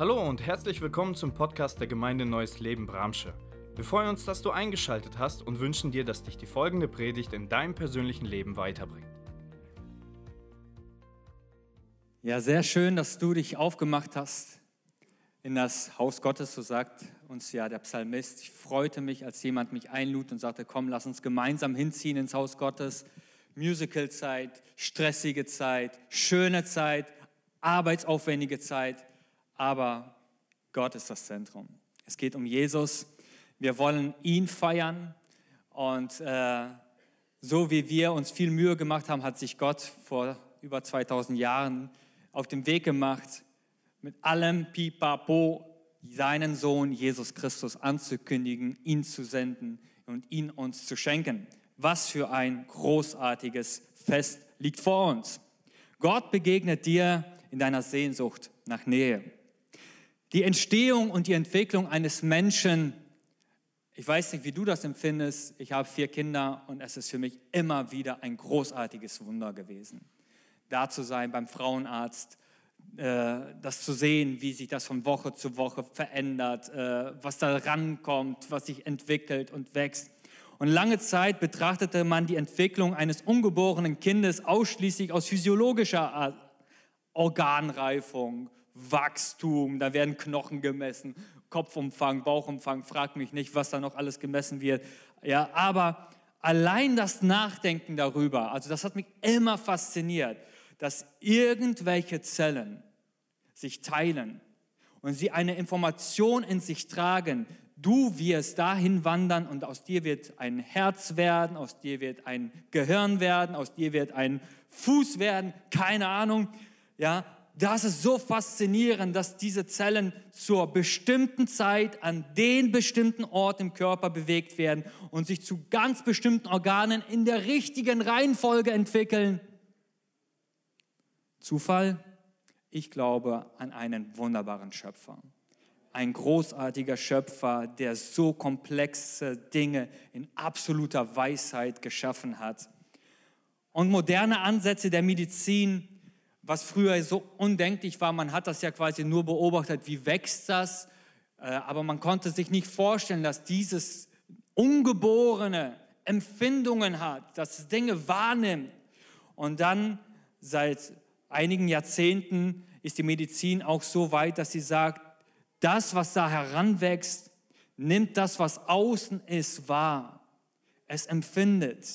Hallo und herzlich willkommen zum Podcast der Gemeinde Neues Leben Bramsche. Wir freuen uns, dass du eingeschaltet hast und wünschen dir, dass dich die folgende Predigt in deinem persönlichen Leben weiterbringt. Ja, sehr schön, dass du dich aufgemacht hast in das Haus Gottes, so sagt uns ja der Psalmist. Ich freute mich, als jemand mich einlud und sagte, komm, lass uns gemeinsam hinziehen ins Haus Gottes. Musicalzeit, stressige Zeit, schöne Zeit, arbeitsaufwendige Zeit aber Gott ist das Zentrum. Es geht um Jesus. Wir wollen ihn feiern und äh, so wie wir uns viel Mühe gemacht haben, hat sich Gott vor über 2000 Jahren auf den Weg gemacht, mit allem Pipapo seinen Sohn Jesus Christus anzukündigen, ihn zu senden und ihn uns zu schenken. Was für ein großartiges Fest liegt vor uns. Gott begegnet dir in deiner Sehnsucht nach Nähe. Die Entstehung und die Entwicklung eines Menschen, ich weiß nicht, wie du das empfindest, ich habe vier Kinder und es ist für mich immer wieder ein großartiges Wunder gewesen, da zu sein beim Frauenarzt, äh, das zu sehen, wie sich das von Woche zu Woche verändert, äh, was da rankommt, was sich entwickelt und wächst. Und lange Zeit betrachtete man die Entwicklung eines ungeborenen Kindes ausschließlich aus physiologischer Organreifung Wachstum, da werden Knochen gemessen, Kopfumfang, Bauchumfang, frag mich nicht, was da noch alles gemessen wird. Ja, aber allein das Nachdenken darüber, also das hat mich immer fasziniert, dass irgendwelche Zellen sich teilen und sie eine Information in sich tragen, du wirst dahin wandern und aus dir wird ein Herz werden, aus dir wird ein Gehirn werden, aus dir wird ein Fuß werden, keine Ahnung. Ja, das ist so faszinierend, dass diese Zellen zur bestimmten Zeit an den bestimmten Ort im Körper bewegt werden und sich zu ganz bestimmten Organen in der richtigen Reihenfolge entwickeln. Zufall? Ich glaube an einen wunderbaren Schöpfer. Ein großartiger Schöpfer, der so komplexe Dinge in absoluter Weisheit geschaffen hat. Und moderne Ansätze der Medizin was früher so undenklich war. Man hat das ja quasi nur beobachtet, wie wächst das. Äh, aber man konnte sich nicht vorstellen, dass dieses Ungeborene Empfindungen hat, dass es Dinge wahrnimmt. Und dann seit einigen Jahrzehnten ist die Medizin auch so weit, dass sie sagt, das, was da heranwächst, nimmt das, was außen ist, wahr. Es empfindet.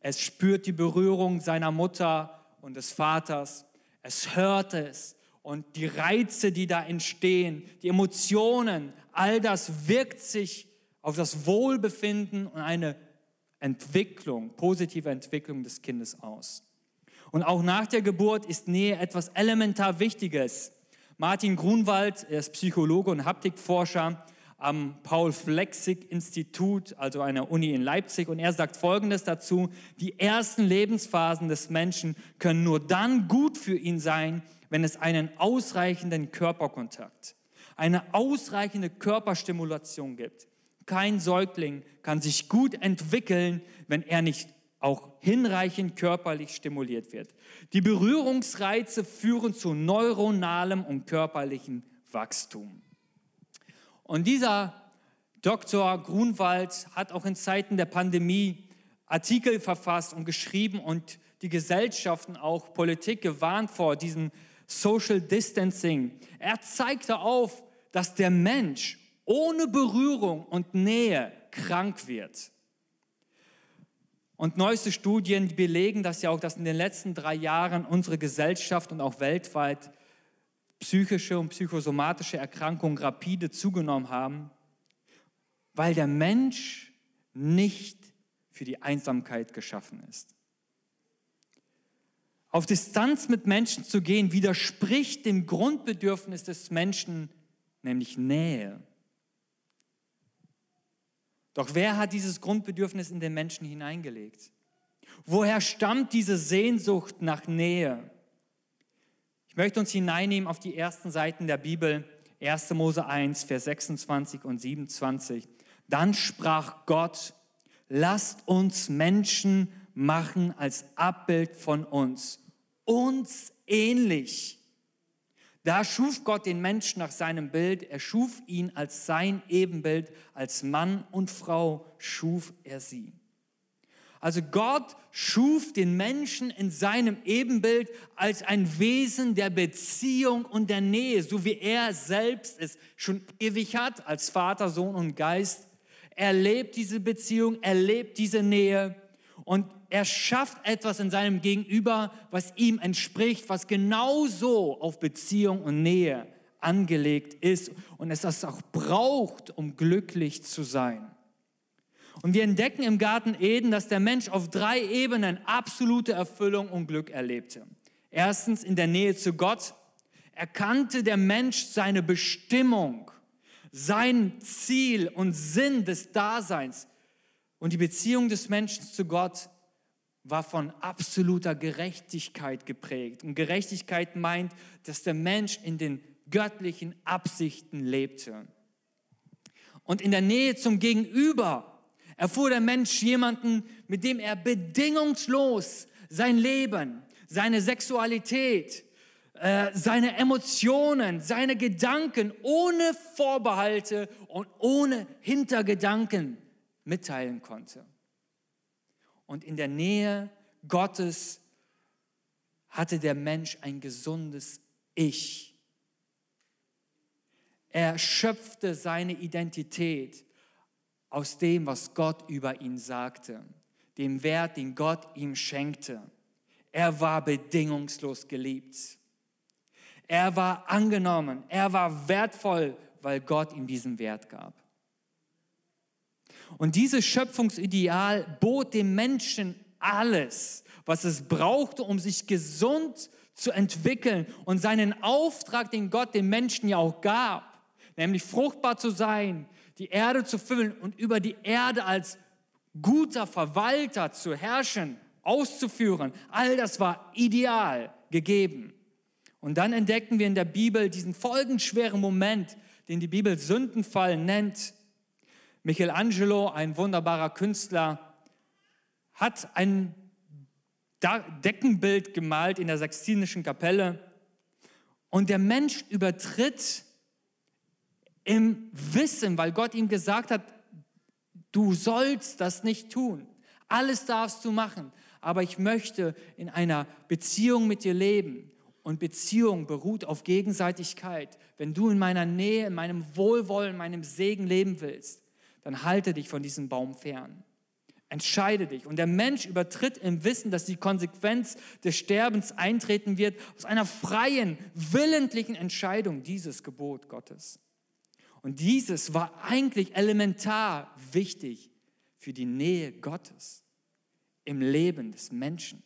Es spürt die Berührung seiner Mutter und des Vaters es hört es und die Reize, die da entstehen, die Emotionen, all das wirkt sich auf das Wohlbefinden und eine Entwicklung, positive Entwicklung des Kindes aus. Und auch nach der Geburt ist Nähe etwas elementar Wichtiges. Martin Grunwald, er ist Psychologe und Haptikforscher, am Paul-Flexig-Institut, also einer Uni in Leipzig. Und er sagt Folgendes dazu, die ersten Lebensphasen des Menschen können nur dann gut für ihn sein, wenn es einen ausreichenden Körperkontakt, eine ausreichende Körperstimulation gibt. Kein Säugling kann sich gut entwickeln, wenn er nicht auch hinreichend körperlich stimuliert wird. Die Berührungsreize führen zu neuronalem und körperlichem Wachstum. Und dieser Dr. Grunwald hat auch in Zeiten der Pandemie Artikel verfasst und geschrieben und die Gesellschaften, auch Politik gewarnt vor diesem Social Distancing. Er zeigte auf, dass der Mensch ohne Berührung und Nähe krank wird. Und neueste Studien belegen das ja auch, dass in den letzten drei Jahren unsere Gesellschaft und auch weltweit psychische und psychosomatische Erkrankungen rapide zugenommen haben, weil der Mensch nicht für die Einsamkeit geschaffen ist. Auf Distanz mit Menschen zu gehen widerspricht dem Grundbedürfnis des Menschen, nämlich Nähe. Doch wer hat dieses Grundbedürfnis in den Menschen hineingelegt? Woher stammt diese Sehnsucht nach Nähe? Ich möchte uns hineinnehmen auf die ersten Seiten der Bibel, 1. Mose 1, Vers 26 und 27. Dann sprach Gott, lasst uns Menschen machen als Abbild von uns, uns ähnlich, Da schuf Gott den Menschen nach seinem Bild. Er schuf ihn als sein Ebenbild. Als Mann und Frau schuf er sie. Also Gott schuf den Menschen in seinem Ebenbild als ein Wesen der Beziehung und der Nähe, so wie er selbst es schon ewig hat, als Vater, Sohn und Geist. Er lebt diese Beziehung, er lebt diese Nähe und er schafft etwas in seinem Gegenüber, was ihm entspricht, was genauso auf Beziehung und Nähe angelegt ist und es das auch braucht, um glücklich zu sein. Und wir entdecken im Garten Eden, dass der Mensch auf drei Ebenen absolute Erfüllung und Glück erlebte. Erstens in der Nähe zu Gott erkannte der Mensch seine Bestimmung, sein Ziel und Sinn des Daseins. Und die Beziehung des Menschen zu Gott war von absoluter Gerechtigkeit geprägt. Und Gerechtigkeit meint, dass der Mensch in den göttlichen Absichten lebte. Und in der Nähe zum Gegenüber erfuhr der Mensch jemanden, mit dem er bedingungslos sein Leben, seine Sexualität, äh, seine Emotionen, seine Gedanken ohne Vorbehalte und ohne Hintergedanken mitteilen konnte. Und in der Nähe Gottes hatte der Mensch ein gesundes Ich. Er schöpfte seine Identität aus dem, was Gott über ihn sagte, dem Wert, den Gott ihm schenkte. Er war bedingungslos geliebt. Er war angenommen, er war wertvoll, weil Gott ihm diesen Wert gab. Und dieses Schöpfungsideal bot dem Menschen alles, was es brauchte, um sich gesund zu entwickeln und seinen Auftrag, den Gott dem Menschen ja auch gab, nämlich fruchtbar zu sein, die Erde zu füllen und über die Erde als guter Verwalter zu herrschen, auszuführen. All das war ideal gegeben. Und dann entdecken wir in der Bibel diesen folgenschweren Moment, den die Bibel Sündenfall nennt. Michelangelo, ein wunderbarer Künstler, hat ein Deckenbild gemalt in der Sextinischen Kapelle und der Mensch übertritt im Wissen, weil Gott ihm gesagt hat, du sollst das nicht tun. Alles darfst du machen, aber ich möchte in einer Beziehung mit dir leben. Und Beziehung beruht auf Gegenseitigkeit. Wenn du in meiner Nähe, in meinem Wohlwollen, in meinem Segen leben willst, dann halte dich von diesem Baum fern. Entscheide dich. Und der Mensch übertritt im Wissen, dass die Konsequenz des Sterbens eintreten wird, aus einer freien, willentlichen Entscheidung dieses Gebot Gottes. Und dieses war eigentlich elementar wichtig für die Nähe Gottes im Leben des Menschen.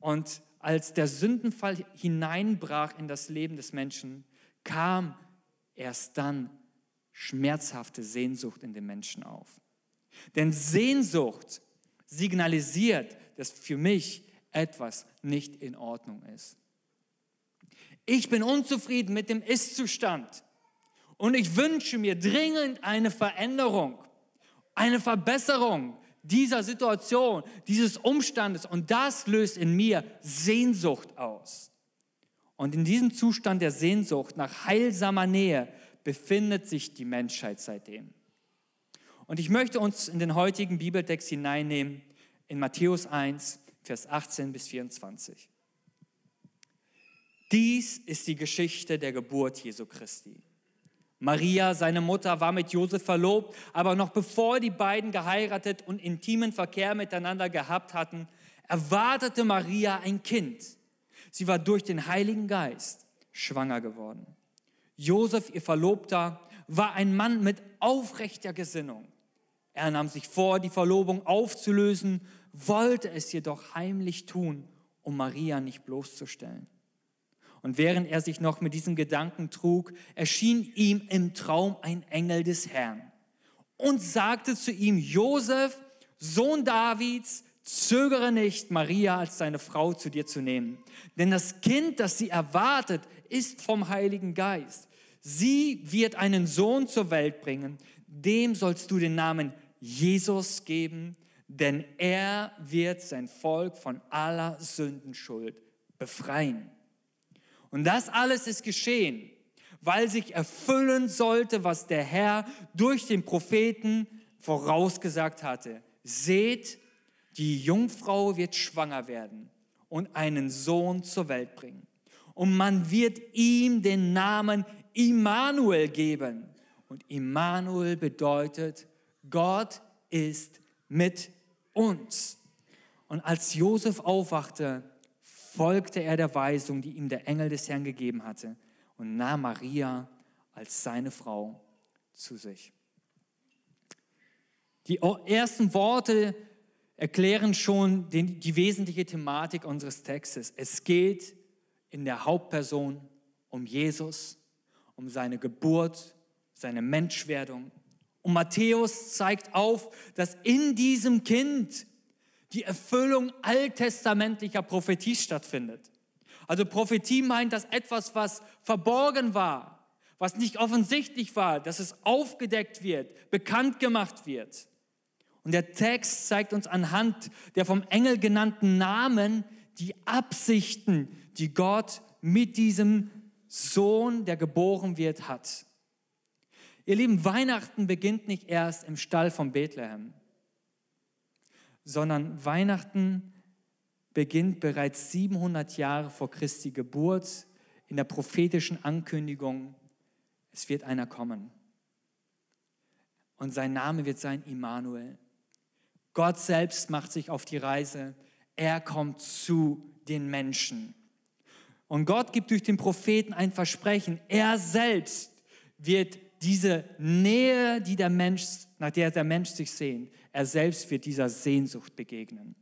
Und als der Sündenfall hineinbrach in das Leben des Menschen, kam erst dann schmerzhafte Sehnsucht in den Menschen auf. Denn Sehnsucht signalisiert, dass für mich etwas nicht in Ordnung ist. Ich bin unzufrieden mit dem Ist-Zustand. Und ich wünsche mir dringend eine Veränderung, eine Verbesserung dieser Situation, dieses Umstandes. Und das löst in mir Sehnsucht aus. Und in diesem Zustand der Sehnsucht nach heilsamer Nähe befindet sich die Menschheit seitdem. Und ich möchte uns in den heutigen Bibeltext hineinnehmen, in Matthäus 1, Vers 18 bis 24. Dies ist die Geschichte der Geburt Jesu Christi. Maria, seine Mutter, war mit Josef verlobt, aber noch bevor die beiden geheiratet und intimen Verkehr miteinander gehabt hatten, erwartete Maria ein Kind. Sie war durch den Heiligen Geist schwanger geworden. Josef, ihr Verlobter, war ein Mann mit aufrechter Gesinnung. Er nahm sich vor, die Verlobung aufzulösen, wollte es jedoch heimlich tun, um Maria nicht bloßzustellen. Und während er sich noch mit diesen Gedanken trug, erschien ihm im Traum ein Engel des Herrn und sagte zu ihm, Josef, Sohn Davids, zögere nicht, Maria als deine Frau zu dir zu nehmen. Denn das Kind, das sie erwartet, ist vom Heiligen Geist. Sie wird einen Sohn zur Welt bringen. Dem sollst du den Namen Jesus geben, denn er wird sein Volk von aller Sündenschuld befreien. Und das alles ist geschehen, weil sich erfüllen sollte, was der Herr durch den Propheten vorausgesagt hatte. Seht, die Jungfrau wird schwanger werden und einen Sohn zur Welt bringen. Und man wird ihm den Namen Immanuel geben. Und Immanuel bedeutet, Gott ist mit uns. Und als Josef aufwachte, folgte er der Weisung, die ihm der Engel des Herrn gegeben hatte, und nahm Maria als seine Frau zu sich. Die ersten Worte erklären schon den, die wesentliche Thematik unseres Textes. Es geht in der Hauptperson um Jesus, um seine Geburt, seine Menschwerdung. Und Matthäus zeigt auf, dass in diesem Kind die Erfüllung alttestamentlicher Prophetie stattfindet. Also Prophetie meint, dass etwas, was verborgen war, was nicht offensichtlich war, dass es aufgedeckt wird, bekannt gemacht wird. Und der Text zeigt uns anhand der vom Engel genannten Namen die Absichten, die Gott mit diesem Sohn, der geboren wird, hat. Ihr Lieben, Weihnachten beginnt nicht erst im Stall von Bethlehem, sondern Weihnachten beginnt bereits 700 Jahre vor Christi Geburt in der prophetischen Ankündigung, es wird einer kommen. Und sein Name wird sein Immanuel. Gott selbst macht sich auf die Reise. Er kommt zu den Menschen. Und Gott gibt durch den Propheten ein Versprechen. Er selbst wird diese Nähe, die der Mensch, nach der der Mensch sich sehnt, er selbst wird dieser Sehnsucht begegnen.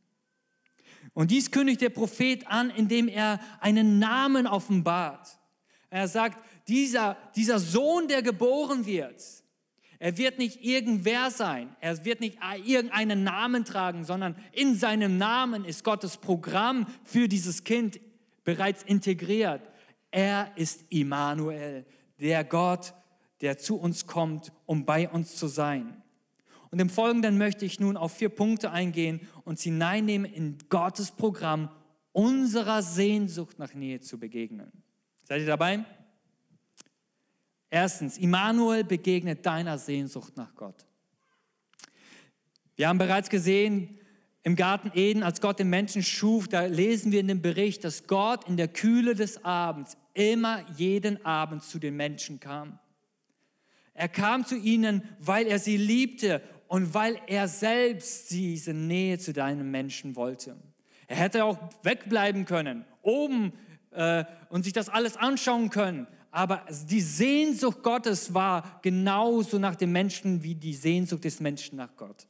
Und dies kündigt der Prophet an, indem er einen Namen offenbart. Er sagt, dieser, dieser Sohn, der geboren wird, er wird nicht irgendwer sein, er wird nicht irgendeinen Namen tragen, sondern in seinem Namen ist Gottes Programm für dieses Kind bereits integriert. Er ist Immanuel, der Gott, der zu uns kommt, um bei uns zu sein. Und im Folgenden möchte ich nun auf vier Punkte eingehen und sie hineinnehmen in Gottes Programm, unserer Sehnsucht nach Nähe zu begegnen. Seid ihr dabei? Erstens, Immanuel begegnet deiner Sehnsucht nach Gott. Wir haben bereits gesehen, im Garten Eden, als Gott den Menschen schuf, da lesen wir in dem Bericht, dass Gott in der Kühle des Abends immer jeden Abend zu den Menschen kam. Er kam zu ihnen, weil er sie liebte und weil er selbst diese Nähe zu deinem Menschen wollte. Er hätte auch wegbleiben können, oben äh, und sich das alles anschauen können, aber die Sehnsucht Gottes war genauso nach dem Menschen wie die Sehnsucht des Menschen nach Gott.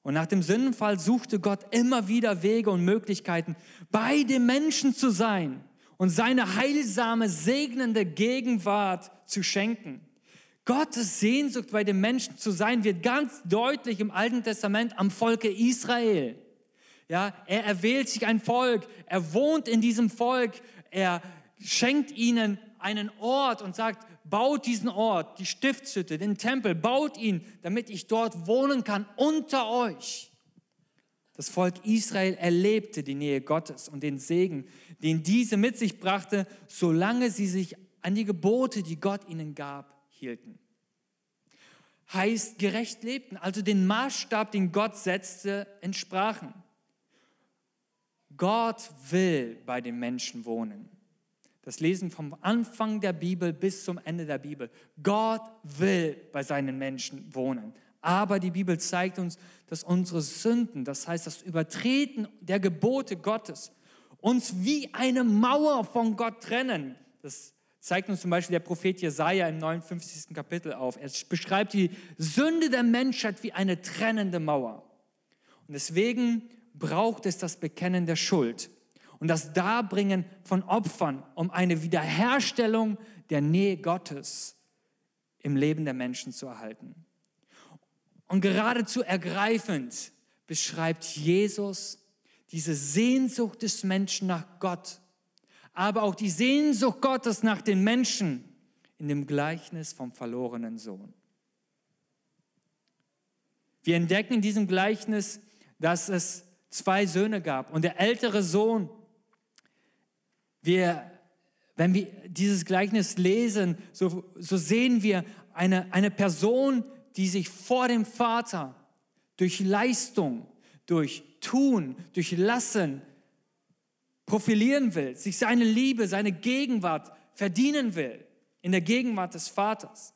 Und nach dem Sündenfall suchte Gott immer wieder Wege und Möglichkeiten, bei dem Menschen zu sein und seine heilsame, segnende Gegenwart zu schenken. Gottes Sehnsucht bei dem Menschen zu sein wird ganz deutlich im Alten Testament am Volke Israel. Ja, er erwählt sich ein Volk, er wohnt in diesem Volk, er schenkt ihnen einen Ort und sagt, baut diesen Ort, die Stiftshütte, den Tempel, baut ihn, damit ich dort wohnen kann unter euch. Das Volk Israel erlebte die Nähe Gottes und den Segen, den diese mit sich brachte, solange sie sich an die Gebote, die Gott ihnen gab, hielten. Heißt gerecht lebten, also den Maßstab, den Gott setzte, entsprachen. Gott will bei den Menschen wohnen. Das Lesen vom Anfang der Bibel bis zum Ende der Bibel. Gott will bei seinen Menschen wohnen. Aber die Bibel zeigt uns, dass unsere Sünden, das heißt das Übertreten der Gebote Gottes, uns wie eine Mauer von Gott trennen. Das zeigt uns zum Beispiel der Prophet Jesaja im 59. Kapitel auf. Er beschreibt die Sünde der Menschheit wie eine trennende Mauer. Und deswegen braucht es das Bekennen der Schuld und das Darbringen von Opfern, um eine Wiederherstellung der Nähe Gottes im Leben der Menschen zu erhalten. Und geradezu ergreifend beschreibt Jesus diese Sehnsucht des Menschen nach Gott, aber auch die Sehnsucht Gottes nach den Menschen in dem Gleichnis vom verlorenen Sohn. Wir entdecken in diesem Gleichnis, dass es zwei Söhne gab und der ältere Sohn Wir, wenn wir dieses Gleichnis lesen, so, so sehen wir eine, eine Person, die sich vor dem Vater durch Leistung, durch Tun, durch Lassen profilieren will, sich seine Liebe, seine Gegenwart verdienen will in der Gegenwart des Vaters.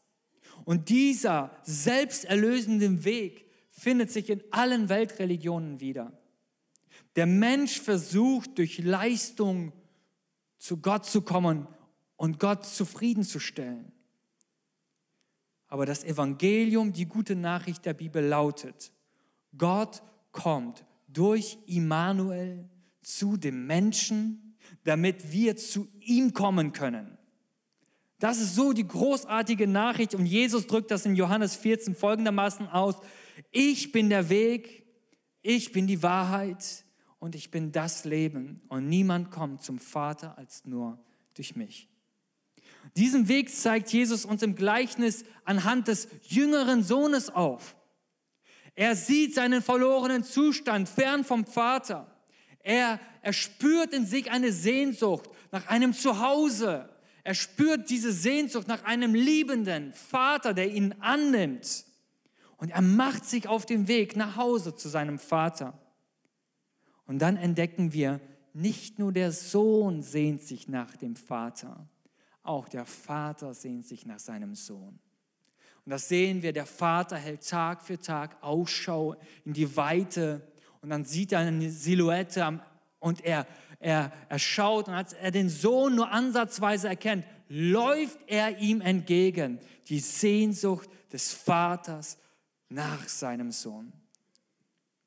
Und dieser selbsterlösende Weg findet sich in allen Weltreligionen wieder. Der Mensch versucht durch Leistung zu Gott zu kommen und Gott zufriedenzustellen. Aber das Evangelium, die gute Nachricht der Bibel lautet, Gott kommt durch Immanuel zu dem Menschen, damit wir zu ihm kommen können. Das ist so die großartige Nachricht und Jesus drückt das in Johannes 14 folgendermaßen aus. Ich bin der Weg, ich bin die Wahrheit und ich bin das Leben und niemand kommt zum Vater als nur durch mich. Diesen Weg zeigt Jesus uns im Gleichnis anhand des jüngeren Sohnes auf. Er sieht seinen verlorenen Zustand fern vom Vater. Er, er spürt in sich eine Sehnsucht nach einem Zuhause. Er spürt diese Sehnsucht nach einem liebenden Vater, der ihn annimmt. Und er macht sich auf den Weg nach Hause zu seinem Vater. Und dann entdecken wir, nicht nur der Sohn sehnt sich nach dem Vater, auch der Vater sehnt sich nach seinem Sohn. Und das sehen wir, der Vater hält Tag für Tag Ausschau in die Weite und dann sieht er eine Silhouette und er, er, er schaut und als er den Sohn nur ansatzweise erkennt, läuft er ihm entgegen. Die Sehnsucht des Vaters nach seinem Sohn.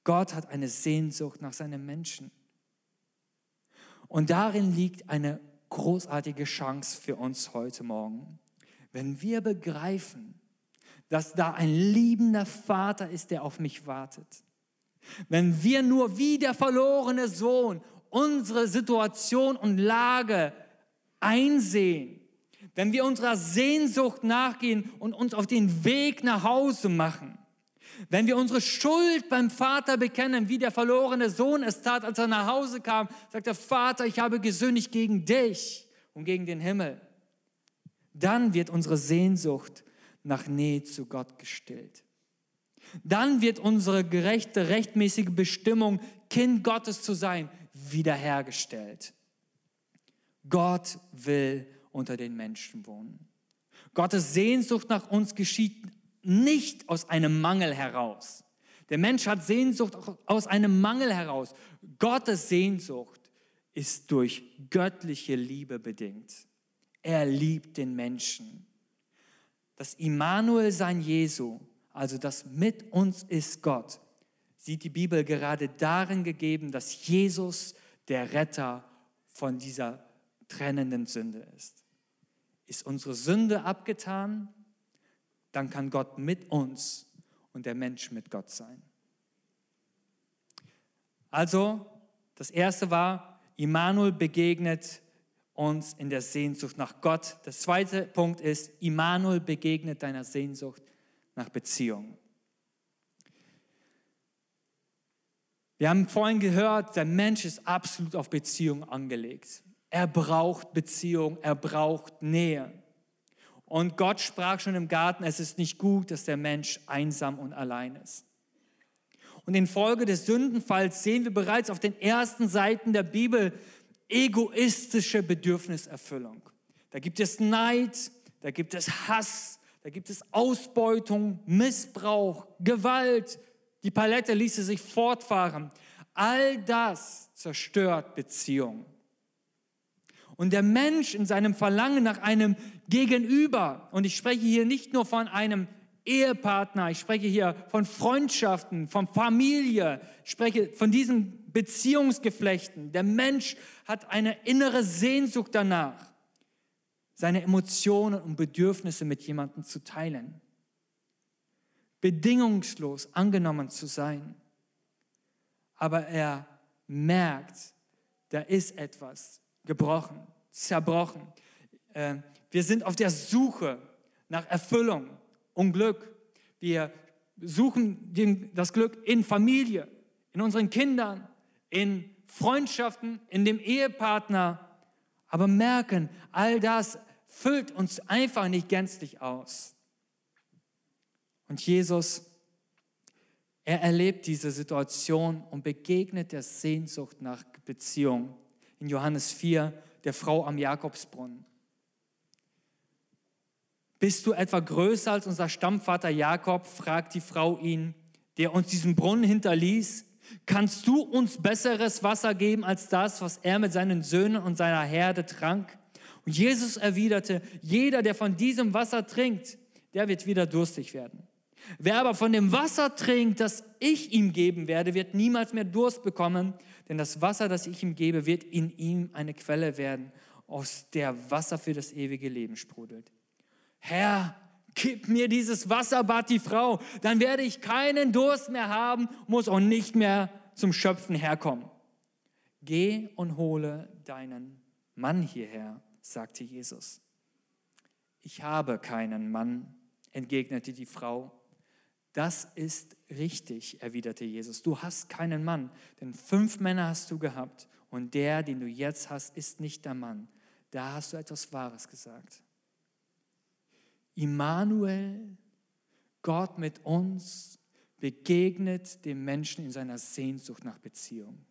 Gott hat eine Sehnsucht nach seinem Menschen. Und darin liegt eine großartige Chance für uns heute Morgen. Wenn wir begreifen, dass da ein liebender Vater ist, der auf mich wartet, wenn wir nur wie der verlorene Sohn unsere Situation und Lage einsehen, wenn wir unserer Sehnsucht nachgehen und uns auf den Weg nach Hause machen, wenn wir unsere Schuld beim Vater bekennen, wie der verlorene Sohn es tat, als er nach Hause kam, sagt der Vater, ich habe gesündigt gegen dich und gegen den Himmel, dann wird unsere Sehnsucht nach Nähe zu Gott gestillt. Dann wird unsere gerechte, rechtmäßige Bestimmung, Kind Gottes zu sein, wiederhergestellt. Gott will unter den Menschen wohnen. Gottes Sehnsucht nach uns geschieht nicht aus einem Mangel heraus. Der Mensch hat Sehnsucht aus einem Mangel heraus. Gottes Sehnsucht ist durch göttliche Liebe bedingt. Er liebt den Menschen. Das Immanuel sein Jesu also das mit uns ist Gott, sieht die Bibel gerade darin gegeben, dass Jesus der Retter von dieser trennenden Sünde ist. Ist unsere Sünde abgetan, dann kann Gott mit uns und der Mensch mit Gott sein. Also, das erste war, Immanuel begegnet uns in der Sehnsucht nach Gott. Der zweite Punkt ist, Immanuel begegnet deiner Sehnsucht nach Beziehung. Wir haben vorhin gehört, der Mensch ist absolut auf Beziehung angelegt. Er braucht Beziehung, er braucht Nähe. Und Gott sprach schon im Garten, es ist nicht gut, dass der Mensch einsam und allein ist. Und infolge des Sündenfalls sehen wir bereits auf den ersten Seiten der Bibel egoistische Bedürfniserfüllung. Da gibt es Neid, da gibt es Hass, da gibt es Ausbeutung, Missbrauch, Gewalt. Die Palette ließe sich fortfahren. All das zerstört Beziehung. Und der Mensch in seinem Verlangen nach einem Gegenüber, und ich spreche hier nicht nur von einem Ehepartner, ich spreche hier von Freundschaften, von Familie, ich spreche von diesen Beziehungsgeflechten. Der Mensch hat eine innere Sehnsucht danach seine Emotionen und Bedürfnisse mit jemandem zu teilen. Bedingungslos angenommen zu sein. Aber er merkt, da ist etwas gebrochen, zerbrochen. Äh, wir sind auf der Suche nach Erfüllung und Glück. Wir suchen das Glück in Familie, in unseren Kindern, in Freundschaften, in dem Ehepartner, aber merken, all das füllt uns einfach nicht gänzlich aus. Und Jesus, er erlebt diese Situation und begegnet der Sehnsucht nach Beziehung. In Johannes 4, der Frau am Jakobsbrunnen. Bist du etwa größer als unser Stammvater Jakob? fragt die Frau ihn, der uns diesen Brunnen hinterließ. Kannst du uns besseres Wasser geben als das, was er mit seinen Söhnen und seiner Herde trank? Und Jesus erwiderte, jeder, der von diesem Wasser trinkt, der wird wieder durstig werden. Wer aber von dem Wasser trinkt, das ich ihm geben werde, wird niemals mehr Durst bekommen, denn das Wasser, das ich ihm gebe, wird in ihm eine Quelle werden, aus der Wasser für das ewige Leben sprudelt. Herr, gib mir dieses Wasser, bat die Frau, dann werde ich keinen Durst mehr haben, muss auch nicht mehr zum Schöpfen herkommen. Geh und hole deinen Mann hierher, sagte Jesus. Ich habe keinen Mann, entgegnete die Frau. Das ist richtig, erwiderte Jesus. Du hast keinen Mann, denn fünf Männer hast du gehabt und der, den du jetzt hast, ist nicht der Mann. Da hast du etwas Wahres gesagt. Immanuel, Gott mit uns, begegnet dem Menschen in seiner Sehnsucht nach Beziehung.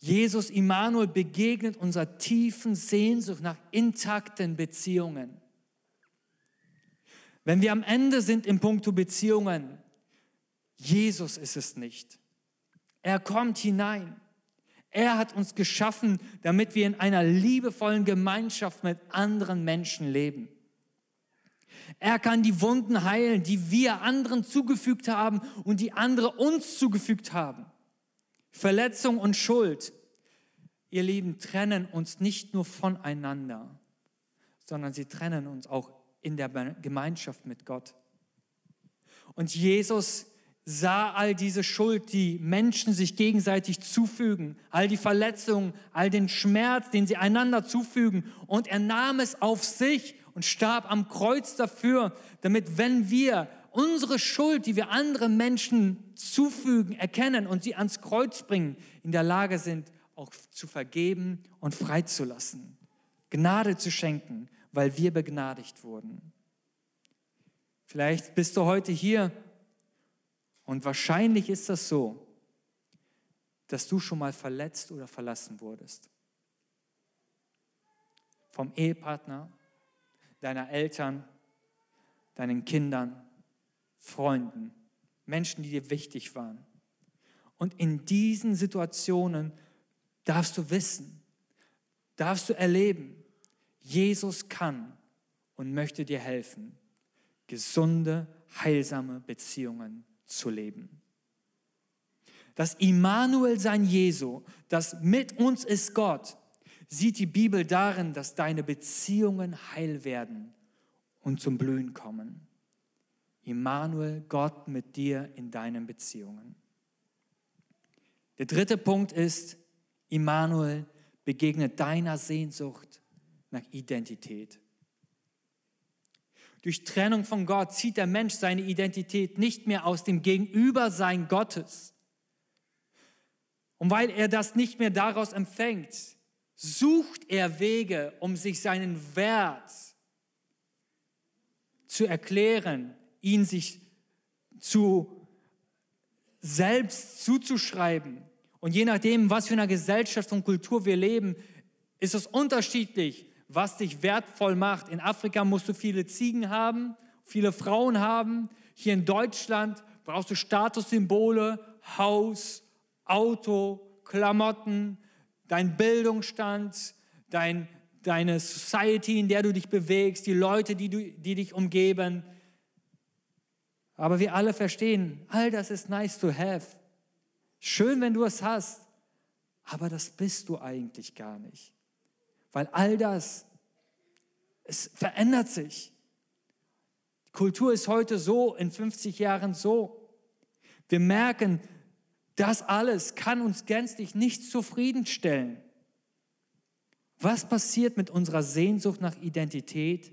Jesus Immanuel begegnet unserer tiefen Sehnsucht nach intakten Beziehungen. Wenn wir am Ende sind in puncto Beziehungen, Jesus ist es nicht. Er kommt hinein. Er hat uns geschaffen, damit wir in einer liebevollen Gemeinschaft mit anderen Menschen leben. Er kann die Wunden heilen, die wir anderen zugefügt haben und die andere uns zugefügt haben. Verletzung und Schuld, ihr Lieben, trennen uns nicht nur voneinander, sondern sie trennen uns auch in der Gemeinschaft mit Gott. Und Jesus sah all diese Schuld, die Menschen sich gegenseitig zufügen, all die Verletzungen, all den Schmerz, den sie einander zufügen. Und er nahm es auf sich und starb am Kreuz dafür, damit wenn wir unsere Schuld, die wir anderen Menschen zufügen, erkennen und sie ans Kreuz bringen, in der Lage sind, auch zu vergeben und freizulassen, Gnade zu schenken, weil wir begnadigt wurden. Vielleicht bist du heute hier und wahrscheinlich ist das so, dass du schon mal verletzt oder verlassen wurdest. Vom Ehepartner, deiner Eltern, deinen Kindern, Freunden, Menschen, die dir wichtig waren. Und in diesen Situationen darfst du wissen, darfst du erleben, Jesus kann und möchte dir helfen, gesunde, heilsame Beziehungen zu leben. Das Immanuel sein Jesu, das mit uns ist Gott, sieht die Bibel darin, dass deine Beziehungen heil werden und zum Blühen kommen. Immanuel, Gott mit dir in deinen Beziehungen. Der dritte Punkt ist, Immanuel begegnet deiner Sehnsucht nach Identität. Durch Trennung von Gott zieht der Mensch seine Identität nicht mehr aus dem Gegenübersein Gottes. Und weil er das nicht mehr daraus empfängt, sucht er Wege, um sich seinen Wert zu erklären, ihn sich zu selbst zuzuschreiben. Und je nachdem, was für eine Gesellschaft und Kultur wir leben, ist es unterschiedlich, was dich wertvoll macht. In Afrika musst du viele Ziegen haben, viele Frauen haben. Hier in Deutschland brauchst du Statussymbole, Haus, Auto, Klamotten, dein Bildungsstand, dein, deine Society, in der du dich bewegst, die Leute, die, du, die dich umgeben. Aber wir alle verstehen, all das ist nice to have. Schön, wenn du es hast, aber das bist du eigentlich gar nicht. Weil all das, es verändert sich. Die Kultur ist heute so, in 50 Jahren so. Wir merken, das alles kann uns gänzlich nicht zufriedenstellen. Was passiert mit unserer Sehnsucht nach Identität,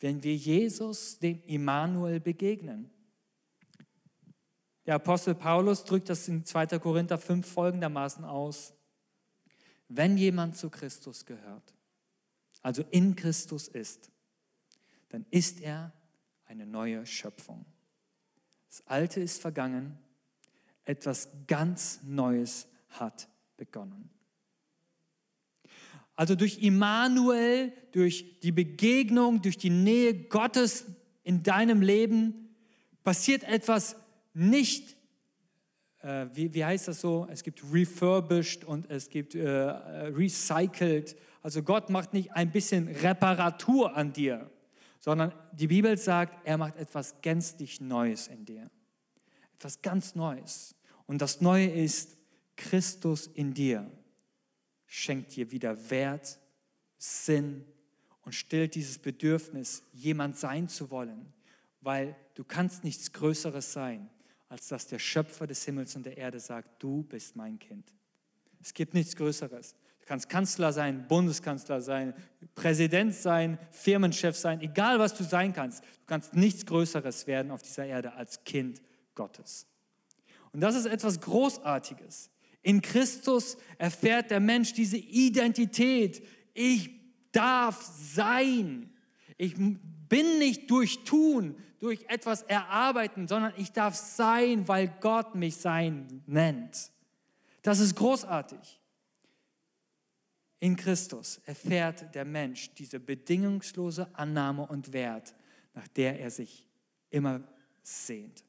wenn wir Jesus, dem Immanuel, begegnen? Der Apostel Paulus drückt das in 2. Korinther 5 folgendermaßen aus. wenn jemand zu Christus gehört, also in Christus ist, dann ist er eine neue Schöpfung. Das Alte ist vergangen, etwas ganz Neues hat begonnen. Also durch Immanuel, durch die Begegnung, durch die Nähe Gottes in deinem Leben passiert etwas nicht, äh, wie, wie heißt das so? Es gibt refurbished und es gibt äh, recycled. Also Gott macht nicht ein bisschen Reparatur an dir, sondern die Bibel sagt, er macht etwas gänzlich Neues in dir. Etwas ganz Neues. Und das Neue ist Christus in dir schenkt dir wieder Wert, Sinn und stillt dieses Bedürfnis, jemand sein zu wollen, weil du kannst nichts Größeres sein, als dass der Schöpfer des Himmels und der Erde sagt, du bist mein Kind. Es gibt nichts Größeres. Du kannst Kanzler sein, Bundeskanzler sein, Präsident sein, Firmenchef sein, egal was du sein kannst. Du kannst nichts Größeres werden auf dieser Erde als Kind Gottes. Und das ist etwas Großartiges. In Christus erfährt der Mensch diese Identität. Ich darf sein. Ich bin nicht durch Tun, durch etwas erarbeiten, sondern ich darf sein, weil Gott mich sein nennt. Das ist großartig. In Christus erfährt der Mensch diese bedingungslose Annahme und Wert, nach der er sich immer sehnt.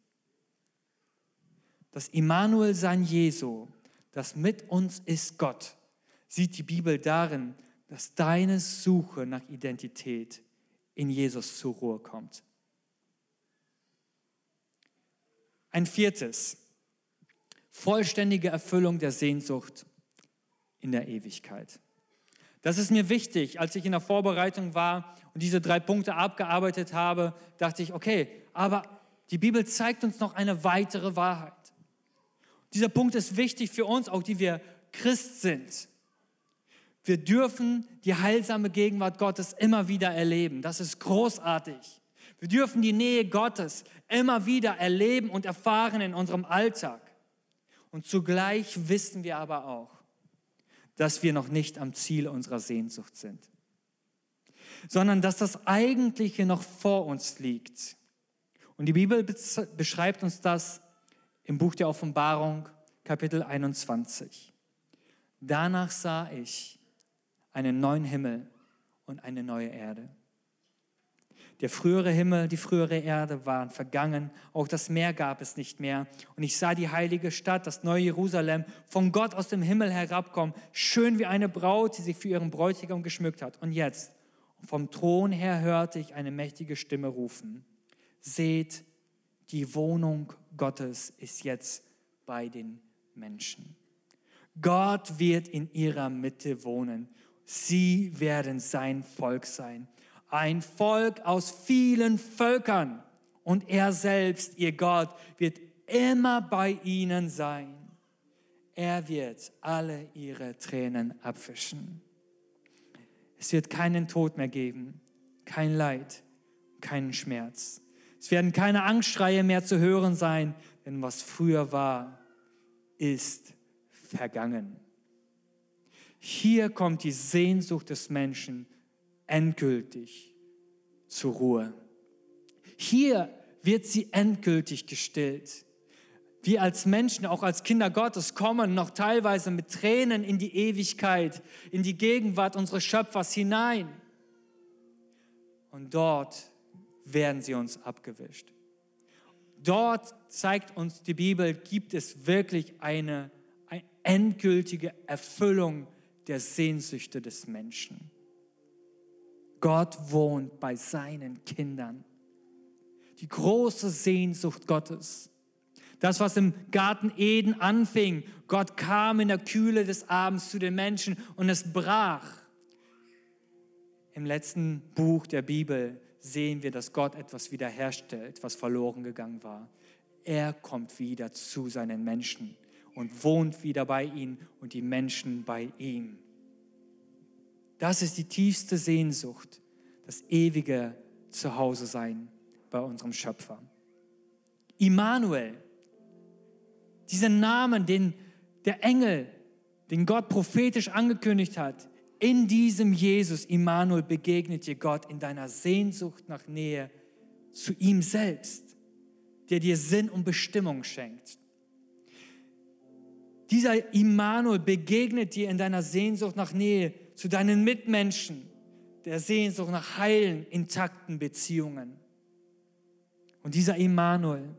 Das Immanuel-Sein Jesu das mit uns ist Gott, sieht die Bibel darin, dass deine Suche nach Identität in Jesus zur Ruhe kommt. Ein viertes, vollständige Erfüllung der Sehnsucht in der Ewigkeit. Das ist mir wichtig. Als ich in der Vorbereitung war und diese drei Punkte abgearbeitet habe, dachte ich, okay, aber die Bibel zeigt uns noch eine weitere Wahrheit. Dieser Punkt ist wichtig für uns, auch die wir Christ sind. Wir dürfen die heilsame Gegenwart Gottes immer wieder erleben. Das ist großartig. Wir dürfen die Nähe Gottes immer wieder erleben und erfahren in unserem Alltag. Und zugleich wissen wir aber auch, dass wir noch nicht am Ziel unserer Sehnsucht sind, sondern dass das Eigentliche noch vor uns liegt. Und die Bibel beschreibt uns das im Buch der Offenbarung, Kapitel 21. Danach sah ich einen neuen Himmel und eine neue Erde. Der frühere Himmel, die frühere Erde waren vergangen, auch das Meer gab es nicht mehr. Und ich sah die heilige Stadt, das neue Jerusalem, von Gott aus dem Himmel herabkommen, schön wie eine Braut, die sich für ihren Bräutigam geschmückt hat. Und jetzt, vom Thron her hörte ich eine mächtige Stimme rufen, seht, die Wohnung Gottes ist jetzt bei den Menschen. Gott wird in ihrer Mitte wohnen. Sie werden sein Volk sein. Ein Volk aus vielen Völkern. Und er selbst, ihr Gott, wird immer bei ihnen sein. Er wird alle ihre Tränen abwischen. Es wird keinen Tod mehr geben, kein Leid, keinen Schmerz. Es werden keine Angstschreie mehr zu hören sein, denn was früher war, ist vergangen. Hier kommt die Sehnsucht des Menschen endgültig zur Ruhe. Hier wird sie endgültig gestillt. Wir als Menschen, auch als Kinder Gottes, kommen noch teilweise mit Tränen in die Ewigkeit, in die Gegenwart unseres Schöpfers hinein. Und dort werden sie uns abgewischt. Dort zeigt uns die Bibel, gibt es wirklich eine, eine endgültige Erfüllung der Sehnsüchte des Menschen. Gott wohnt bei seinen Kindern. Die große Sehnsucht Gottes. Das, was im Garten Eden anfing. Gott kam in der Kühle des Abends zu den Menschen und es brach. Im letzten Buch der Bibel sehen wir, dass Gott etwas wiederherstellt, was verloren gegangen war. Er kommt wieder zu seinen Menschen und wohnt wieder bei ihnen und die Menschen bei ihm. Das ist die tiefste Sehnsucht, das ewige Zuhause sein bei unserem Schöpfer. Immanuel, diesen Namen, den der Engel den Gott prophetisch angekündigt hat. In diesem Jesus, Immanuel, begegnet dir Gott in deiner Sehnsucht nach Nähe zu ihm selbst, der dir Sinn und Bestimmung schenkt. Dieser Immanuel begegnet dir in deiner Sehnsucht nach Nähe zu deinen Mitmenschen, der Sehnsucht nach heilen, intakten Beziehungen. Und dieser Immanuel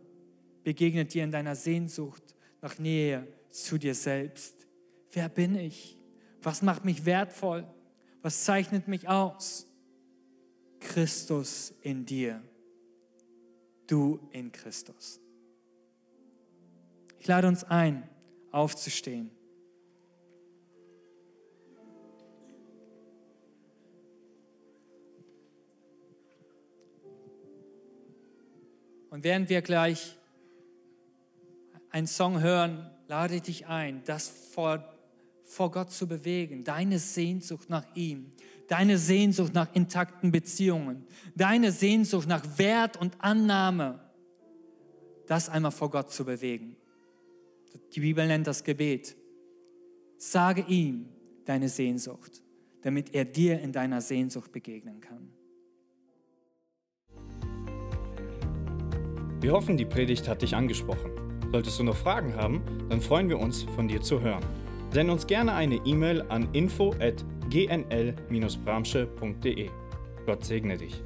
begegnet dir in deiner Sehnsucht nach Nähe zu dir selbst. Wer bin ich? Was macht mich wertvoll? Was zeichnet mich aus? Christus in dir. Du in Christus. Ich lade uns ein, aufzustehen. Und während wir gleich einen Song hören, lade ich dich ein, das vor, vor Gott zu bewegen. Deine Sehnsucht nach ihm, deine Sehnsucht nach intakten Beziehungen, deine Sehnsucht nach Wert und Annahme, das einmal vor Gott zu bewegen. Die Bibel nennt das Gebet. Sage ihm deine Sehnsucht, damit er dir in deiner Sehnsucht begegnen kann. Wir hoffen, die Predigt hat dich angesprochen. Solltest du noch Fragen haben, dann freuen wir uns, von dir zu hören. Send uns gerne eine E-Mail an info@gnl-bramsche.de. Gott segne dich.